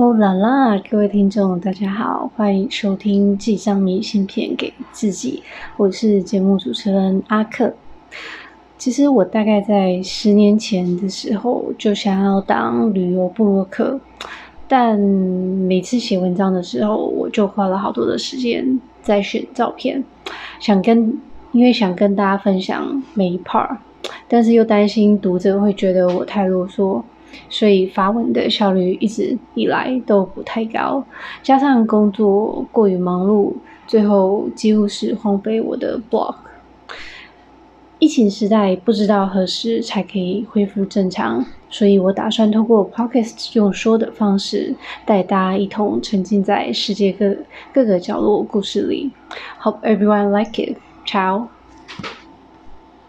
哦啦啦，各位听众，大家好，欢迎收听寄张明信片给自己，我是节目主持人阿克。其实我大概在十年前的时候就想要当旅游部落客，但每次写文章的时候，我就花了好多的时间在选照片，想跟因为想跟大家分享每一 part，但是又担心读者会觉得我太啰嗦。所以发文的效率一直以来都不太高，加上工作过于忙碌，最后几乎是荒废我的 blog。疫情时代不知道何时才可以恢复正常，所以我打算通过 podcast 用说的方式，带大家一同沉浸在世界各各个角落故事里。Hope everyone like it. Ciao.